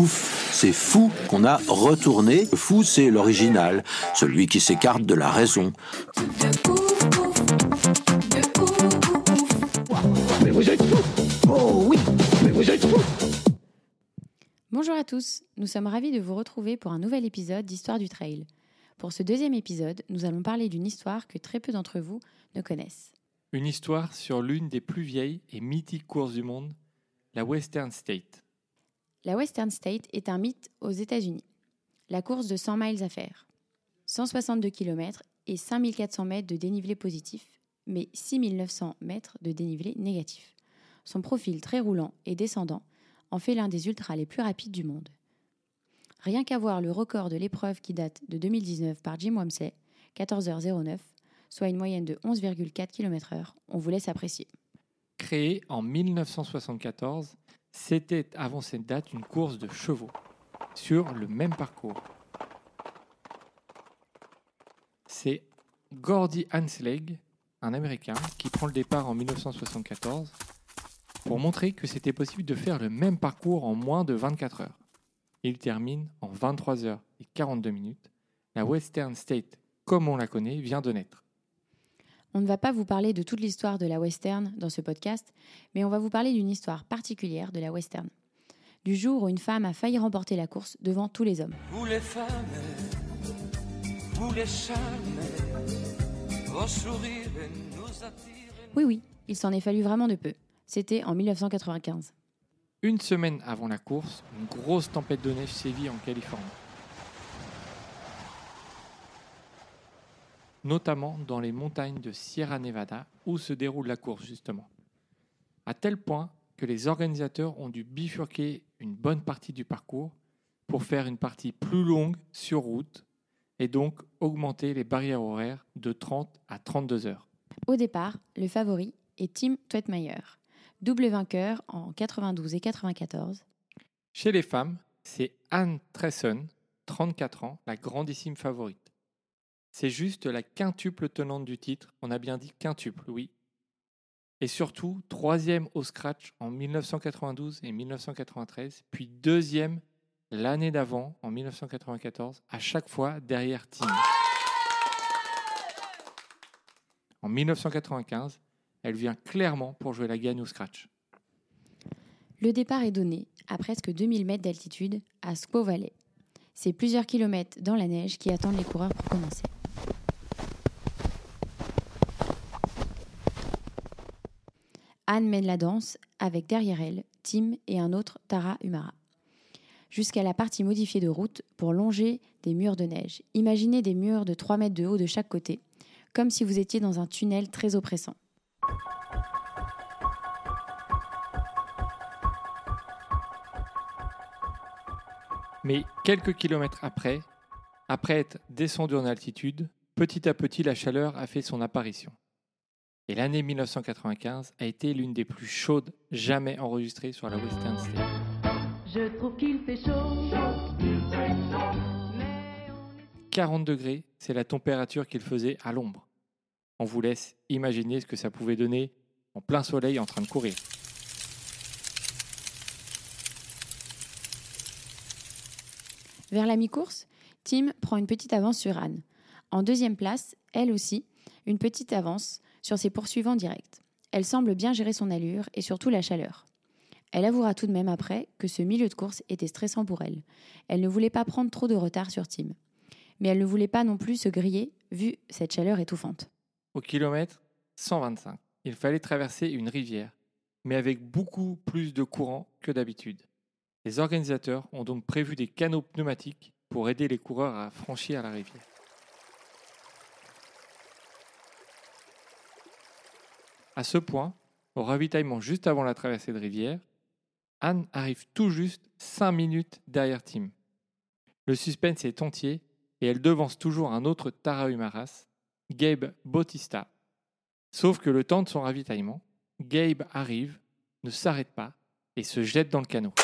Ouf, c'est fou qu'on a retourné. Le fou, c'est l'original, celui qui s'écarte de la raison. Mais vous êtes fous Oh oui Mais vous êtes fous Bonjour à tous, nous sommes ravis de vous retrouver pour un nouvel épisode d'Histoire du Trail. Pour ce deuxième épisode, nous allons parler d'une histoire que très peu d'entre vous ne connaissent. Une histoire sur l'une des plus vieilles et mythiques courses du monde, la Western State. La Western State est un mythe aux États-Unis. La course de 100 miles à faire. 162 km et 5400 mètres de dénivelé positif, mais 6900 mètres de dénivelé négatif. Son profil très roulant et descendant en fait l'un des ultras les plus rapides du monde. Rien qu'à voir le record de l'épreuve qui date de 2019 par Jim Wamsley, 14h09, soit une moyenne de 11,4 km/h, on vous laisse apprécier. Créée en 1974, c'était avant cette date une course de chevaux sur le même parcours. C'est Gordy Hansleg, un Américain, qui prend le départ en 1974 pour montrer que c'était possible de faire le même parcours en moins de 24 heures. Il termine en 23 heures et 42 minutes. La Western State, comme on la connaît, vient de naître. On ne va pas vous parler de toute l'histoire de la western dans ce podcast, mais on va vous parler d'une histoire particulière de la western. Du jour où une femme a failli remporter la course devant tous les hommes. Vous les femmes, vous les charmes, vos sourires nous attirent. Oui, oui, il s'en est fallu vraiment de peu. C'était en 1995. Une semaine avant la course, une grosse tempête de neige sévit en Californie. Notamment dans les montagnes de Sierra Nevada où se déroule la course justement. À tel point que les organisateurs ont dû bifurquer une bonne partie du parcours pour faire une partie plus longue sur route et donc augmenter les barrières horaires de 30 à 32 heures. Au départ, le favori est Tim Tweetmeyer, double vainqueur en 92 et 94. Chez les femmes, c'est Anne Tresson, 34 ans, la grandissime favorite. C'est juste la quintuple tenante du titre, on a bien dit quintuple, oui. Et surtout, troisième au scratch en 1992 et 1993, puis deuxième l'année d'avant, en 1994, à chaque fois derrière Tim. En 1995, elle vient clairement pour jouer la gagne au scratch. Le départ est donné à presque 2000 mètres d'altitude à Squaw. C'est plusieurs kilomètres dans la neige qui attendent les coureurs pour commencer. Anne mène la danse avec derrière elle Tim et un autre Tara Umara. Jusqu'à la partie modifiée de route pour longer des murs de neige. Imaginez des murs de 3 mètres de haut de chaque côté, comme si vous étiez dans un tunnel très oppressant. Mais quelques kilomètres après, après être descendu en altitude, petit à petit la chaleur a fait son apparition. Et l'année 1995 a été l'une des plus chaudes jamais enregistrées sur la Western State. Je trouve qu'il fait chaud. 40 degrés, c'est la température qu'il faisait à l'ombre. On vous laisse imaginer ce que ça pouvait donner en plein soleil en train de courir. Vers la mi-course, Tim prend une petite avance sur Anne. En deuxième place, elle aussi, une petite avance sur ses poursuivants directs. Elle semble bien gérer son allure et surtout la chaleur. Elle avouera tout de même après que ce milieu de course était stressant pour elle. Elle ne voulait pas prendre trop de retard sur Tim. Mais elle ne voulait pas non plus se griller vu cette chaleur étouffante. Au kilomètre 125, il fallait traverser une rivière, mais avec beaucoup plus de courant que d'habitude. Les organisateurs ont donc prévu des canaux pneumatiques pour aider les coureurs à franchir la rivière. À ce point, au ravitaillement juste avant la traversée de rivière, Anne arrive tout juste 5 minutes derrière Tim. Le suspense est entier et elle devance toujours un autre Tarahumaras, Gabe Bautista. Sauf que le temps de son ravitaillement, Gabe arrive, ne s'arrête pas et se jette dans le canot.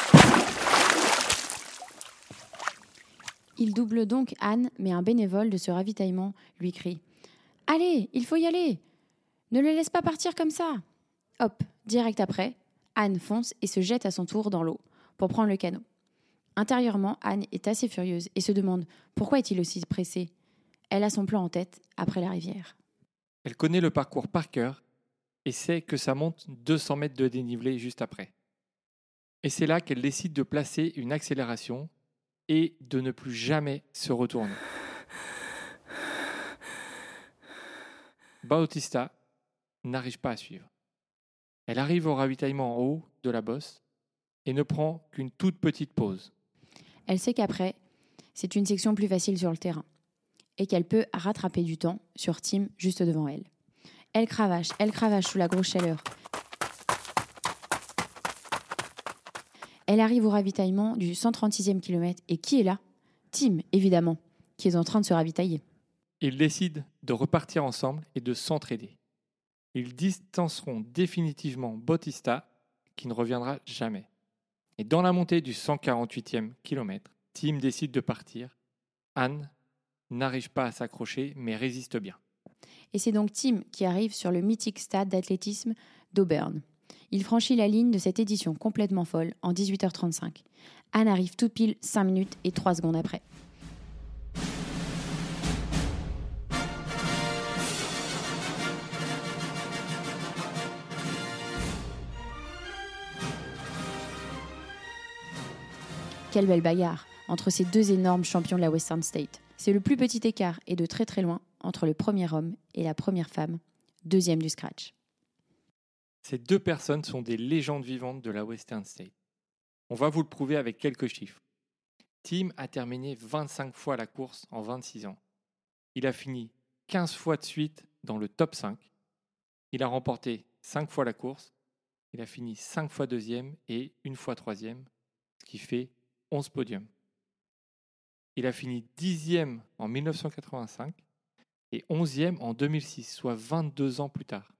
Il double donc Anne, mais un bénévole de ce ravitaillement lui crie Allez, il faut y aller Ne le laisse pas partir comme ça Hop, direct après, Anne fonce et se jette à son tour dans l'eau pour prendre le canot. Intérieurement, Anne est assez furieuse et se demande pourquoi est-il aussi pressé. Elle a son plan en tête après la rivière. Elle connaît le parcours par cœur et sait que ça monte 200 mètres de dénivelé juste après. Et c'est là qu'elle décide de placer une accélération et de ne plus jamais se retourner. Bautista n'arrive pas à suivre. Elle arrive au ravitaillement en haut de la bosse et ne prend qu'une toute petite pause. Elle sait qu'après, c'est une section plus facile sur le terrain et qu'elle peut rattraper du temps sur Tim juste devant elle. Elle cravache, elle cravache sous la grosse chaleur. Elle arrive au ravitaillement du 136e kilomètre et qui est là? Tim, évidemment, qui est en train de se ravitailler. Ils décident de repartir ensemble et de s'entraider. Ils distanceront définitivement Bautista, qui ne reviendra jamais. Et dans la montée du 148e kilomètre, Tim décide de partir. Anne n'arrive pas à s'accrocher, mais résiste bien. Et c'est donc Tim qui arrive sur le mythique stade d'athlétisme d'Auburn. Il franchit la ligne de cette édition complètement folle en 18h35. Anne arrive tout pile 5 minutes et 3 secondes après. Quelle belle bagarre entre ces deux énormes champions de la Western State. C'est le plus petit écart et de très très loin entre le premier homme et la première femme, deuxième du scratch. Ces deux personnes sont des légendes vivantes de la Western State. On va vous le prouver avec quelques chiffres. Tim a terminé 25 fois la course en 26 ans. Il a fini 15 fois de suite dans le top 5. Il a remporté 5 fois la course. Il a fini 5 fois deuxième et une fois troisième, ce qui fait 11 podiums. Il a fini dixième en 1985 et onzième en 2006, soit 22 ans plus tard.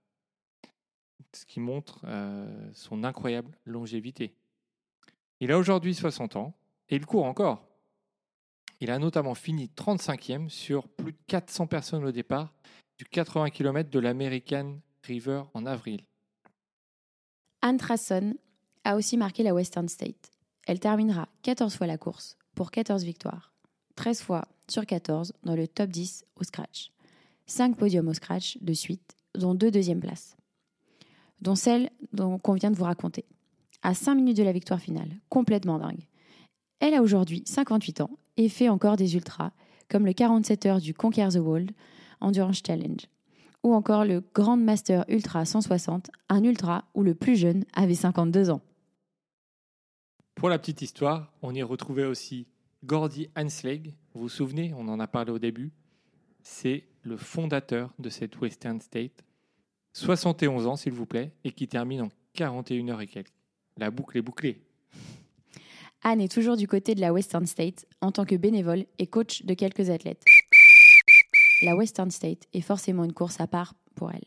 Ce qui montre euh, son incroyable longévité. Il a aujourd'hui 60 ans et il court encore. Il a notamment fini 35e sur plus de 400 personnes au départ du 80 km de l'American River en avril. Anne Trasson a aussi marqué la Western State. Elle terminera 14 fois la course pour 14 victoires, 13 fois sur 14 dans le top 10 au scratch. 5 podiums au scratch de suite, dont deux deuxièmes places, dont celle qu'on vient de vous raconter. À 5 minutes de la victoire finale, complètement dingue. Elle a aujourd'hui 58 ans et fait encore des ultras, comme le 47 heures du Conquer the World Endurance Challenge, ou encore le Grand Master Ultra 160, un ultra où le plus jeune avait 52 ans. Pour la petite histoire, on y retrouvait aussi Gordy Hansleg. Vous vous souvenez, on en a parlé au début. C'est le fondateur de cette Western State. 71 ans, s'il vous plaît, et qui termine en 41 heures et quelques. La boucle est bouclée. Anne est toujours du côté de la Western State en tant que bénévole et coach de quelques athlètes. La Western State est forcément une course à part pour elle.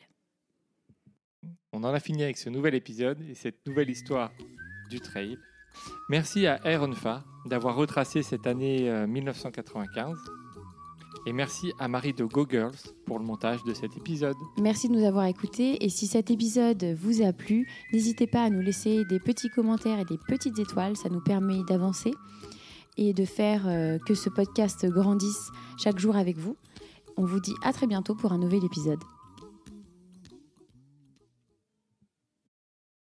On en a fini avec ce nouvel épisode et cette nouvelle histoire du trail. Merci à Aaron d'avoir retracé cette année euh, 1995. Et merci à Marie de Go Girls pour le montage de cet épisode. Merci de nous avoir écoutés et si cet épisode vous a plu, n'hésitez pas à nous laisser des petits commentaires et des petites étoiles, ça nous permet d'avancer et de faire euh, que ce podcast grandisse chaque jour avec vous. On vous dit à très bientôt pour un nouvel épisode.